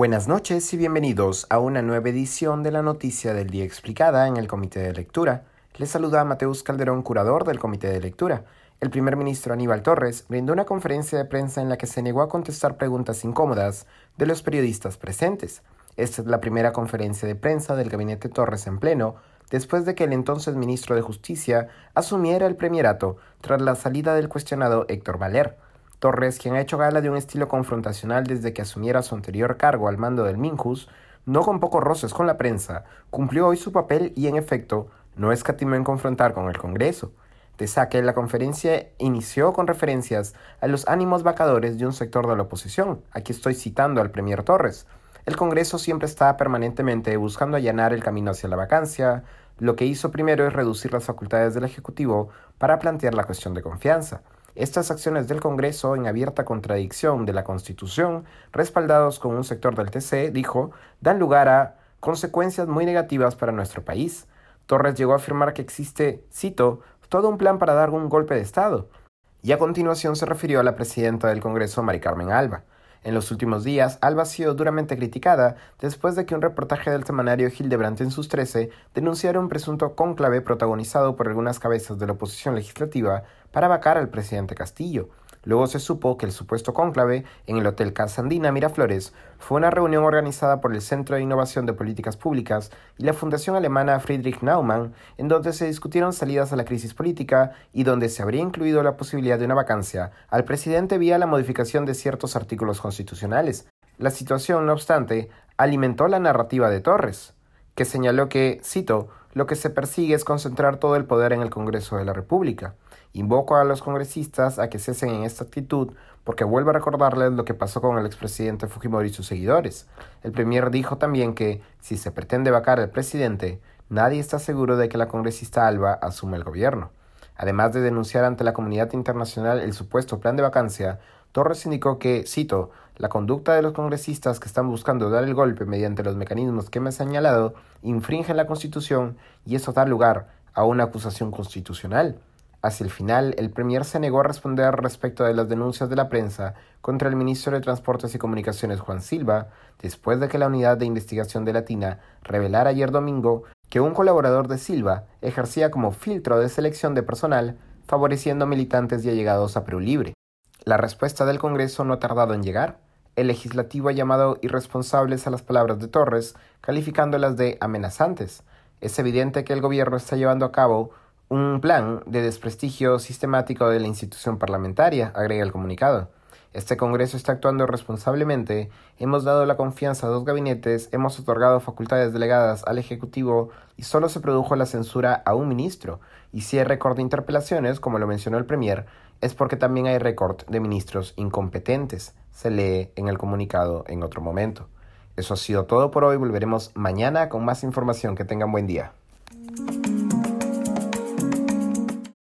Buenas noches y bienvenidos a una nueva edición de la Noticia del Día Explicada en el Comité de Lectura. Les saluda Mateus Calderón, curador del Comité de Lectura. El primer ministro Aníbal Torres brindó una conferencia de prensa en la que se negó a contestar preguntas incómodas de los periodistas presentes. Esta es la primera conferencia de prensa del gabinete Torres en pleno, después de que el entonces ministro de Justicia asumiera el premierato tras la salida del cuestionado Héctor Valer. Torres, quien ha hecho gala de un estilo confrontacional desde que asumiera su anterior cargo al mando del Minjus, no con pocos roces con la prensa, cumplió hoy su papel y en efecto no escatimó en confrontar con el Congreso. De saque, la conferencia inició con referencias a los ánimos vacadores de un sector de la oposición. Aquí estoy citando al Premier Torres. El Congreso siempre está permanentemente buscando allanar el camino hacia la vacancia. Lo que hizo primero es reducir las facultades del Ejecutivo para plantear la cuestión de confianza. Estas acciones del Congreso, en abierta contradicción de la Constitución, respaldados con un sector del TC, dijo, dan lugar a consecuencias muy negativas para nuestro país. Torres llegó a afirmar que existe, cito, todo un plan para dar un golpe de Estado. Y a continuación se refirió a la presidenta del Congreso, Mari Carmen Alba. En los últimos días, Alba ha sido duramente criticada después de que un reportaje del semanario Hildebrandt en sus 13 denunciara un presunto cónclave protagonizado por algunas cabezas de la oposición legislativa para vacar al presidente Castillo. Luego se supo que el supuesto cónclave en el Hotel Casa Andina Miraflores fue una reunión organizada por el Centro de Innovación de Políticas Públicas y la Fundación Alemana Friedrich Naumann, en donde se discutieron salidas a la crisis política y donde se habría incluido la posibilidad de una vacancia al presidente vía la modificación de ciertos artículos constitucionales. La situación, no obstante, alimentó la narrativa de Torres, que señaló que, cito, lo que se persigue es concentrar todo el poder en el Congreso de la República. Invoco a los congresistas a que cesen en esta actitud porque vuelvo a recordarles lo que pasó con el expresidente Fujimori y sus seguidores. El premier dijo también que, si se pretende vacar al presidente, nadie está seguro de que la congresista Alba asuma el gobierno. Además de denunciar ante la comunidad internacional el supuesto plan de vacancia, Torres indicó que, cito, la conducta de los congresistas que están buscando dar el golpe mediante los mecanismos que me he señalado infringe la Constitución y eso da lugar a una acusación constitucional. Hacia el final, el Premier se negó a responder respecto de las denuncias de la prensa contra el ministro de Transportes y Comunicaciones Juan Silva, después de que la unidad de investigación de Latina revelara ayer domingo que un colaborador de Silva ejercía como filtro de selección de personal, favoreciendo militantes y allegados a Perú Libre. La respuesta del Congreso no ha tardado en llegar. El legislativo ha llamado irresponsables a las palabras de Torres, calificándolas de amenazantes. Es evidente que el gobierno está llevando a cabo un plan de desprestigio sistemático de la institución parlamentaria, agrega el comunicado. Este Congreso está actuando responsablemente, hemos dado la confianza a dos gabinetes, hemos otorgado facultades delegadas al Ejecutivo y solo se produjo la censura a un ministro. Y récord de interpelaciones, como lo mencionó el Premier, es porque también hay récord de ministros incompetentes, se lee en el comunicado en otro momento. Eso ha sido todo por hoy, volveremos mañana con más información. Que tengan buen día.